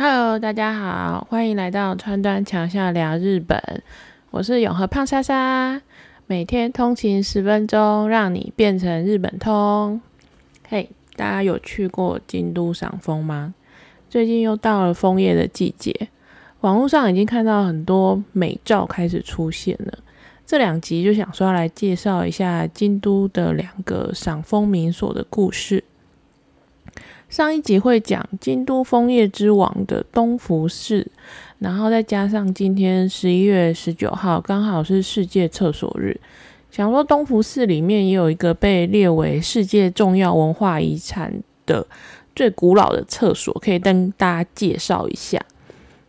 Hello，大家好，欢迎来到川端强下聊日本。我是永和胖莎莎，每天通勤十分钟，让你变成日本通。嘿，大家有去过京都赏枫吗？最近又到了枫叶的季节，网络上已经看到很多美照开始出现了。这两集就想说要来介绍一下京都的两个赏枫名所的故事。上一集会讲京都枫叶之王的东福寺，然后再加上今天十一月十九号刚好是世界厕所日，想说东福寺里面也有一个被列为世界重要文化遗产的最古老的厕所，可以跟大家介绍一下。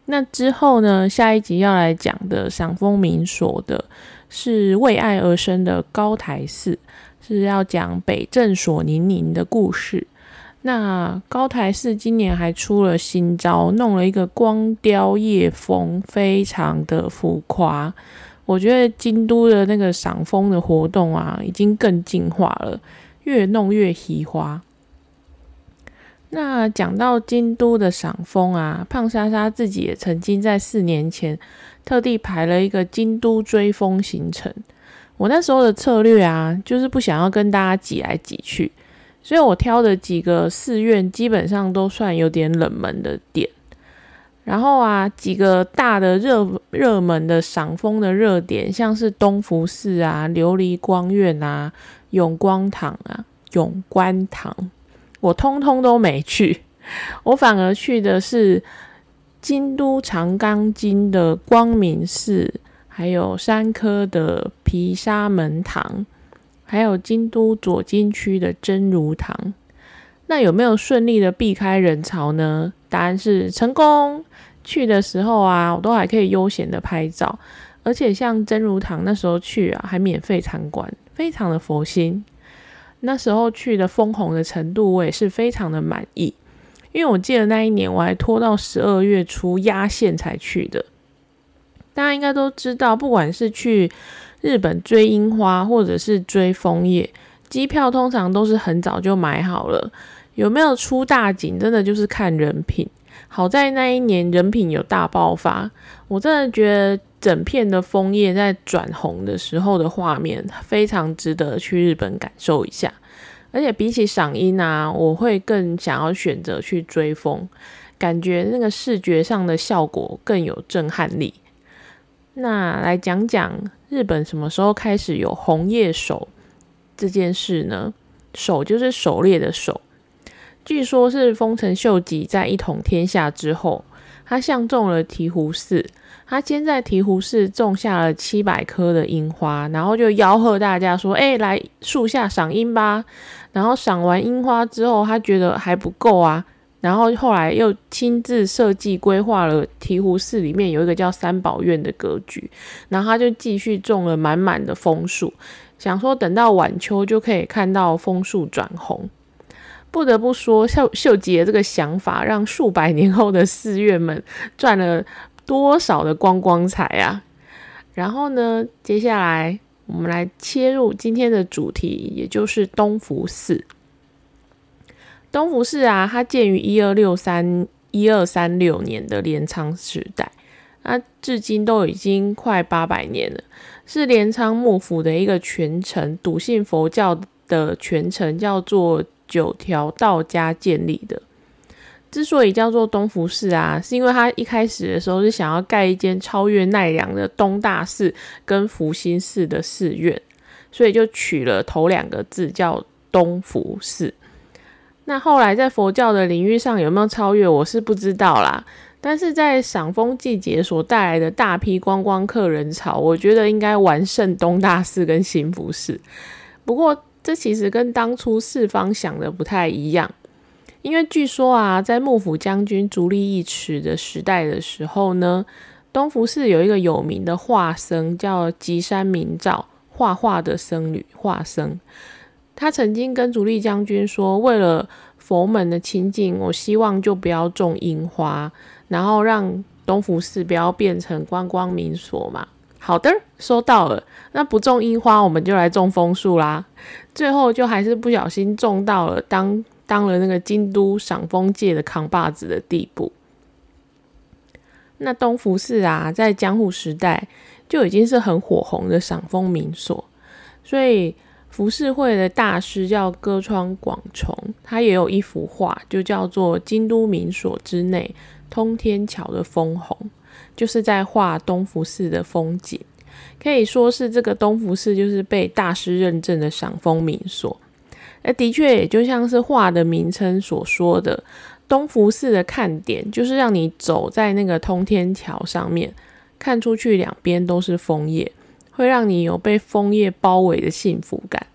那之后呢，下一集要来讲的赏枫名所的是为爱而生的高台寺，是要讲北镇所宁宁的故事。那高台寺今年还出了新招，弄了一个光雕夜风，非常的浮夸。我觉得京都的那个赏风的活动啊，已经更进化了，越弄越奇花。那讲到京都的赏风啊，胖莎莎自己也曾经在四年前特地排了一个京都追风行程。我那时候的策略啊，就是不想要跟大家挤来挤去。所以我挑的几个寺院基本上都算有点冷门的点，然后啊，几个大的热热门的赏风的热点，像是东福寺啊、琉璃光院啊、永光堂啊、永观堂，我通通都没去，我反而去的是京都长冈京的光明寺，还有山科的毗沙门堂。还有京都左京区的真如堂，那有没有顺利的避开人潮呢？答案是成功。去的时候啊，我都还可以悠闲的拍照，而且像真如堂那时候去啊，还免费参观，非常的佛心。那时候去的枫红的程度，我也是非常的满意，因为我记得那一年我还拖到十二月初压线才去的。大家应该都知道，不管是去。日本追樱花或者是追枫叶，机票通常都是很早就买好了。有没有出大景，真的就是看人品。好在那一年人品有大爆发，我真的觉得整片的枫叶在转红的时候的画面非常值得去日本感受一下。而且比起赏樱啊，我会更想要选择去追枫，感觉那个视觉上的效果更有震撼力。那来讲讲日本什么时候开始有红叶手这件事呢？手就是狩猎的手，据说是丰臣秀吉在一统天下之后，他相中了醍醐寺，他先在醍醐寺种下了七百棵的樱花，然后就吆喝大家说：“哎，来树下赏樱吧！”然后赏完樱花之后，他觉得还不够啊。然后后来又亲自设计规划了醍醐寺里面有一个叫三宝院的格局，然后他就继续种了满满的枫树，想说等到晚秋就可以看到枫树转红。不得不说，秀秀吉的这个想法让数百年后的寺院们赚了多少的光光彩啊！然后呢，接下来我们来切入今天的主题，也就是东福寺。东福寺啊，它建于一二六三一二三六年的镰仓时代，那至今都已经快八百年了，是镰仓幕府的一个权臣，笃信佛教的权臣，叫做九条道家建立的。之所以叫做东福寺啊，是因为他一开始的时候是想要盖一间超越奈良的东大寺跟福兴寺的寺院，所以就取了头两个字叫东福寺。那后来在佛教的领域上有没有超越，我是不知道啦。但是在赏枫季节所带来的大批观光客人潮，我觉得应该完胜东大寺跟新福寺。不过这其实跟当初四方想的不太一样，因为据说啊，在幕府将军足利义持的时代的时候呢，东福寺有一个有名的画僧叫吉山明照，画画的僧侣画僧。他曾经跟足利将军说：“为了佛门的清净，我希望就不要种樱花，然后让东福寺不要变成观光民所嘛。”好的，收到了。那不种樱花，我们就来种枫树啦。最后就还是不小心种到了，当当了那个京都赏枫界的扛把子的地步。那东福寺啊，在江户时代就已经是很火红的赏枫名所，所以浮世绘的大师叫歌川广重，他也有一幅画，就叫做《京都名所之内通天桥的枫红》，就是在画东福寺的风景，可以说是这个东福寺就是被大师认证的赏枫名所。那的确也就像是画的名称所说的。东福寺的看点就是让你走在那个通天桥上面，看出去两边都是枫叶，会让你有被枫叶包围的幸福感。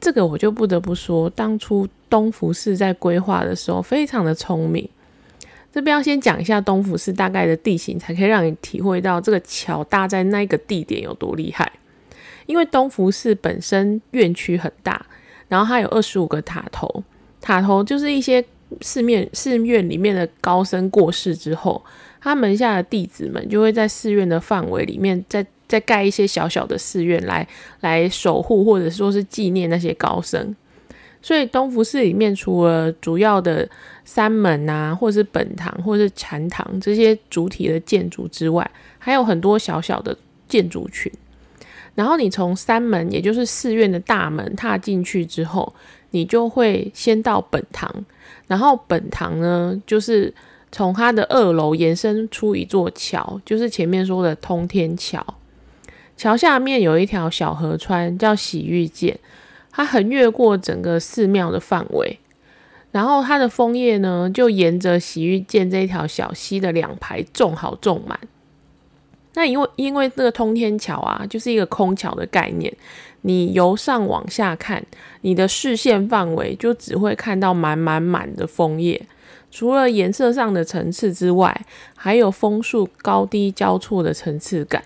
这个我就不得不说，当初东福寺在规划的时候非常的聪明。这边要先讲一下东福寺大概的地形，才可以让你体会到这个桥搭在那个地点有多厉害。因为东福寺本身院区很大，然后它有二十五个塔头，塔头就是一些。寺面寺院里面的高僧过世之后，他门下的弟子们就会在寺院的范围里面，再再盖一些小小的寺院来来守护，或者说是纪念那些高僧。所以东福寺里面除了主要的三门啊，或是本堂，或是禅堂这些主体的建筑之外，还有很多小小的建筑群。然后你从三门，也就是寺院的大门踏进去之后，你就会先到本堂。然后本堂呢，就是从它的二楼延伸出一座桥，就是前面说的通天桥。桥下面有一条小河川，叫洗浴涧，它横越过整个寺庙的范围。然后它的枫叶呢，就沿着洗浴涧这一条小溪的两排种好种满。那因为因为这个通天桥啊，就是一个空桥的概念。你由上往下看，你的视线范围就只会看到满满满的枫叶。除了颜色上的层次之外，还有枫树高低交错的层次感。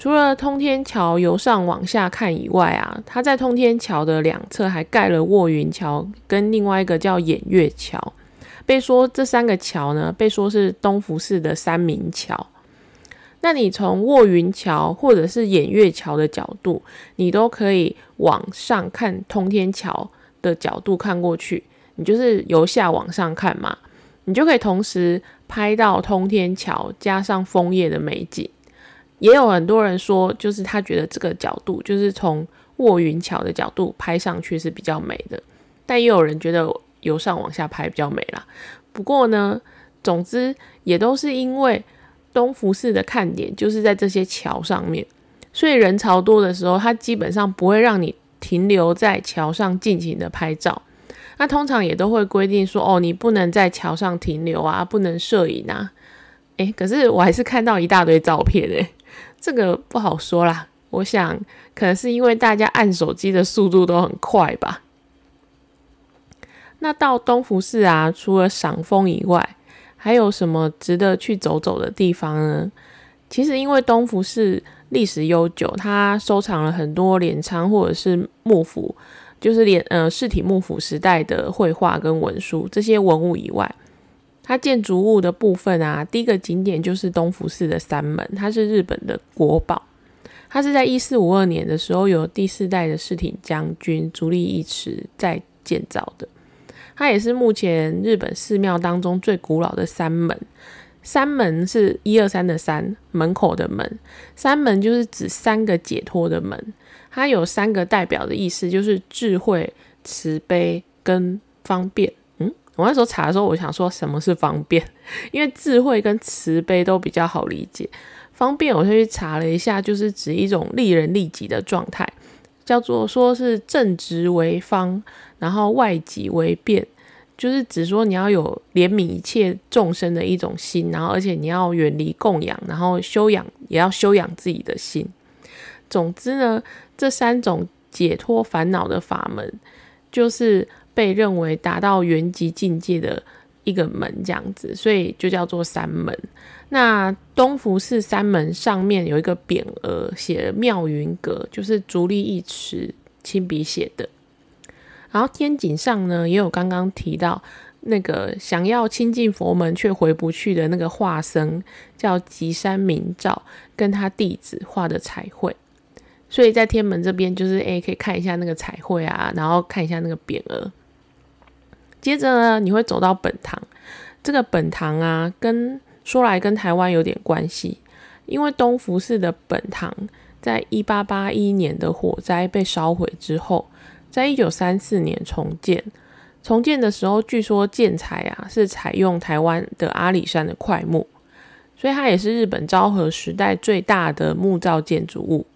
除了通天桥由上往下看以外啊，它在通天桥的两侧还盖了卧云桥跟另外一个叫偃月桥。被说这三个桥呢，被说是东福寺的三名桥。那你从卧云桥或者是偃月桥的角度，你都可以往上看通天桥的角度看过去，你就是由下往上看嘛，你就可以同时拍到通天桥加上枫叶的美景。也有很多人说，就是他觉得这个角度就是从卧云桥的角度拍上去是比较美的，但也有人觉得由上往下拍比较美啦。不过呢，总之也都是因为。东福寺的看点就是在这些桥上面，所以人潮多的时候，它基本上不会让你停留在桥上尽情的拍照。那通常也都会规定说，哦，你不能在桥上停留啊，不能摄影啊。诶，可是我还是看到一大堆照片诶，这个不好说啦。我想可能是因为大家按手机的速度都很快吧。那到东福寺啊，除了赏枫以外，还有什么值得去走走的地方呢？其实因为东福寺历史悠久，它收藏了很多镰仓或者是幕府，就是镰呃室体幕府时代的绘画跟文书这些文物以外，它建筑物的部分啊，第一个景点就是东福寺的三门，它是日本的国宝，它是在一四五二年的时候由第四代的世町将军足利义持在建造的。它也是目前日本寺庙当中最古老的三门。三门是一二三的三门口的门，三门就是指三个解脱的门。它有三个代表的意思，就是智慧、慈悲跟方便。我那时候查的时候，我想说什么是方便，因为智慧跟慈悲都比较好理解。方便，我就去查了一下，就是指一种利人利己的状态。叫做说是正直为方，然后外己为变，就是指说你要有怜悯一切众生的一种心，然后而且你要远离供养，然后修养也要修养自己的心。总之呢，这三种解脱烦恼的法门，就是被认为达到圆极境界的。一个门这样子，所以就叫做三门。那东福寺三门上面有一个匾额，写妙云阁，就是竹立一池亲笔写的。然后天井上呢，也有刚刚提到那个想要亲近佛门却回不去的那个画僧，叫吉山明照，跟他弟子画的彩绘。所以在天门这边，就是诶可以看一下那个彩绘啊，然后看一下那个匾额。接着呢，你会走到本堂。这个本堂啊，跟说来跟台湾有点关系，因为东福寺的本堂在一八八一年的火灾被烧毁之后，在一九三四年重建。重建的时候，据说建材啊是采用台湾的阿里山的块木，所以它也是日本昭和时代最大的木造建筑物。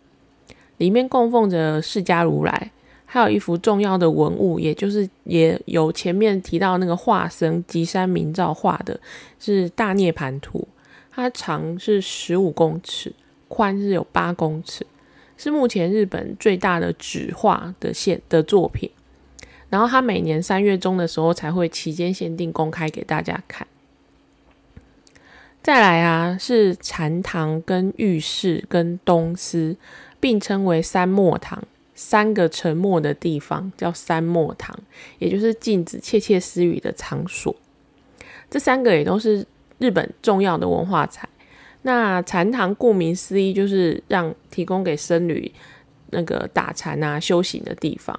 里面供奉着释迦如来，还有一幅重要的文物，也就是也有前面提到那个画僧吉山明照画的，是大涅盘图。它长是十五公尺，宽是有八公尺，是目前日本最大的纸画的现的作品。然后它每年三月中的时候才会期间限定公开给大家看。再来啊，是禅堂、跟浴室、跟东司，并称为三墨堂，三个沉默的地方叫三默堂，也就是禁止窃窃私语的场所。这三个也都是日本重要的文化财。那禅堂顾名思义，就是让提供给僧侣那个打禅啊、修行的地方。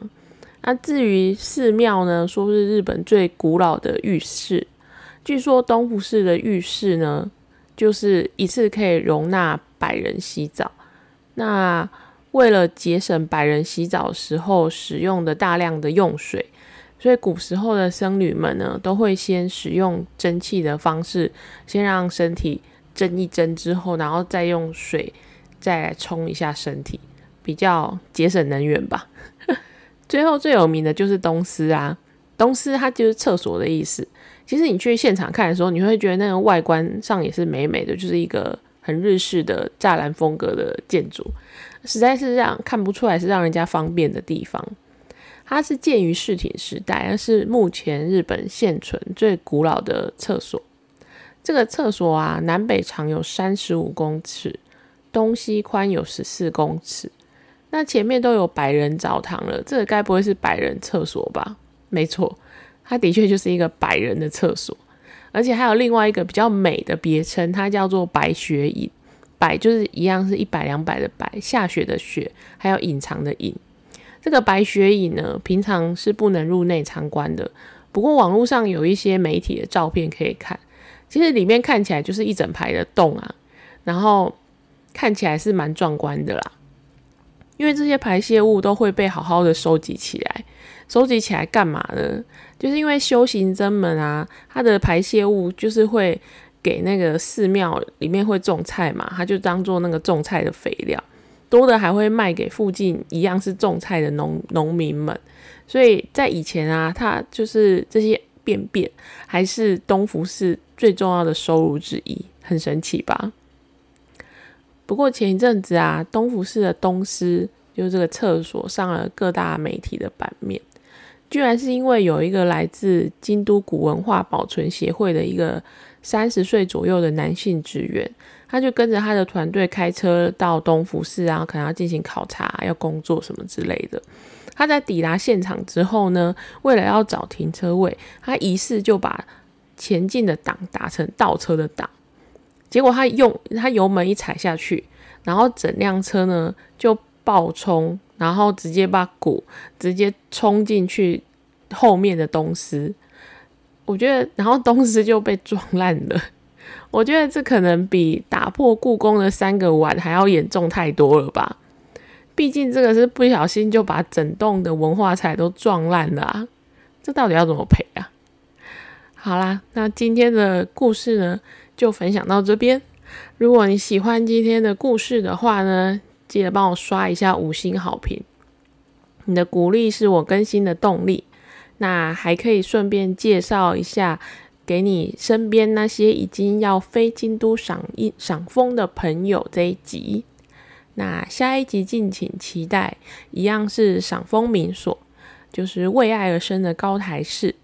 那至于寺庙呢，说是日本最古老的浴室。据说东福寺的浴室呢，就是一次可以容纳百人洗澡。那为了节省百人洗澡时候使用的大量的用水，所以古时候的僧侣们呢，都会先使用蒸汽的方式，先让身体蒸一蒸之后，然后再用水再来冲一下身体，比较节省能源吧。最后最有名的就是东司啊，东司它就是厕所的意思。其实你去现场看的时候，你会觉得那个外观上也是美美的，就是一个很日式的栅栏风格的建筑，实在是让看不出来是让人家方便的地方。它是建于世町时代，而是目前日本现存最古老的厕所。这个厕所啊，南北长有三十五公尺，东西宽有十四公尺。那前面都有百人澡堂了，这个该不会是百人厕所吧？没错，它的确就是一个百人的厕所，而且还有另外一个比较美的别称，它叫做白雪隐。白就是一样是一百两百的百，下雪的雪，还有隐藏的隐。这个白雪隐呢，平常是不能入内参观的。不过网络上有一些媒体的照片可以看，其实里面看起来就是一整排的洞啊，然后看起来是蛮壮观的啦。因为这些排泄物都会被好好的收集起来，收集起来干嘛呢？就是因为修行僧们啊，他的排泄物就是会给那个寺庙里面会种菜嘛，他就当做那个种菜的肥料，多的还会卖给附近一样是种菜的农农民们。所以在以前啊，他就是这些便便还是东福寺最重要的收入之一，很神奇吧？不过前一阵子啊，东福寺的东司就是这个厕所上了各大媒体的版面，居然是因为有一个来自京都古文化保存协会的一个三十岁左右的男性职员，他就跟着他的团队开车到东福寺啊，可能要进行考察、要工作什么之类的。他在抵达现场之后呢，为了要找停车位，他疑似就把前进的档打成倒车的档。结果他用他油门一踩下去，然后整辆车呢就爆冲，然后直接把鼓直接冲进去后面的东西。我觉得，然后东司就被撞烂了。我觉得这可能比打破故宫的三个碗还要严重太多了吧？毕竟这个是不小心就把整栋的文化财都撞烂了啊！这到底要怎么赔啊？好啦，那今天的故事呢？就分享到这边。如果你喜欢今天的故事的话呢，记得帮我刷一下五星好评。你的鼓励是我更新的动力。那还可以顺便介绍一下给你身边那些已经要飞京都赏一赏风的朋友这一集。那下一集敬请期待，一样是赏风民所，就是为爱而生的高台市。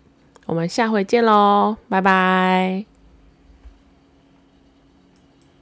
我们下回见喽，拜拜。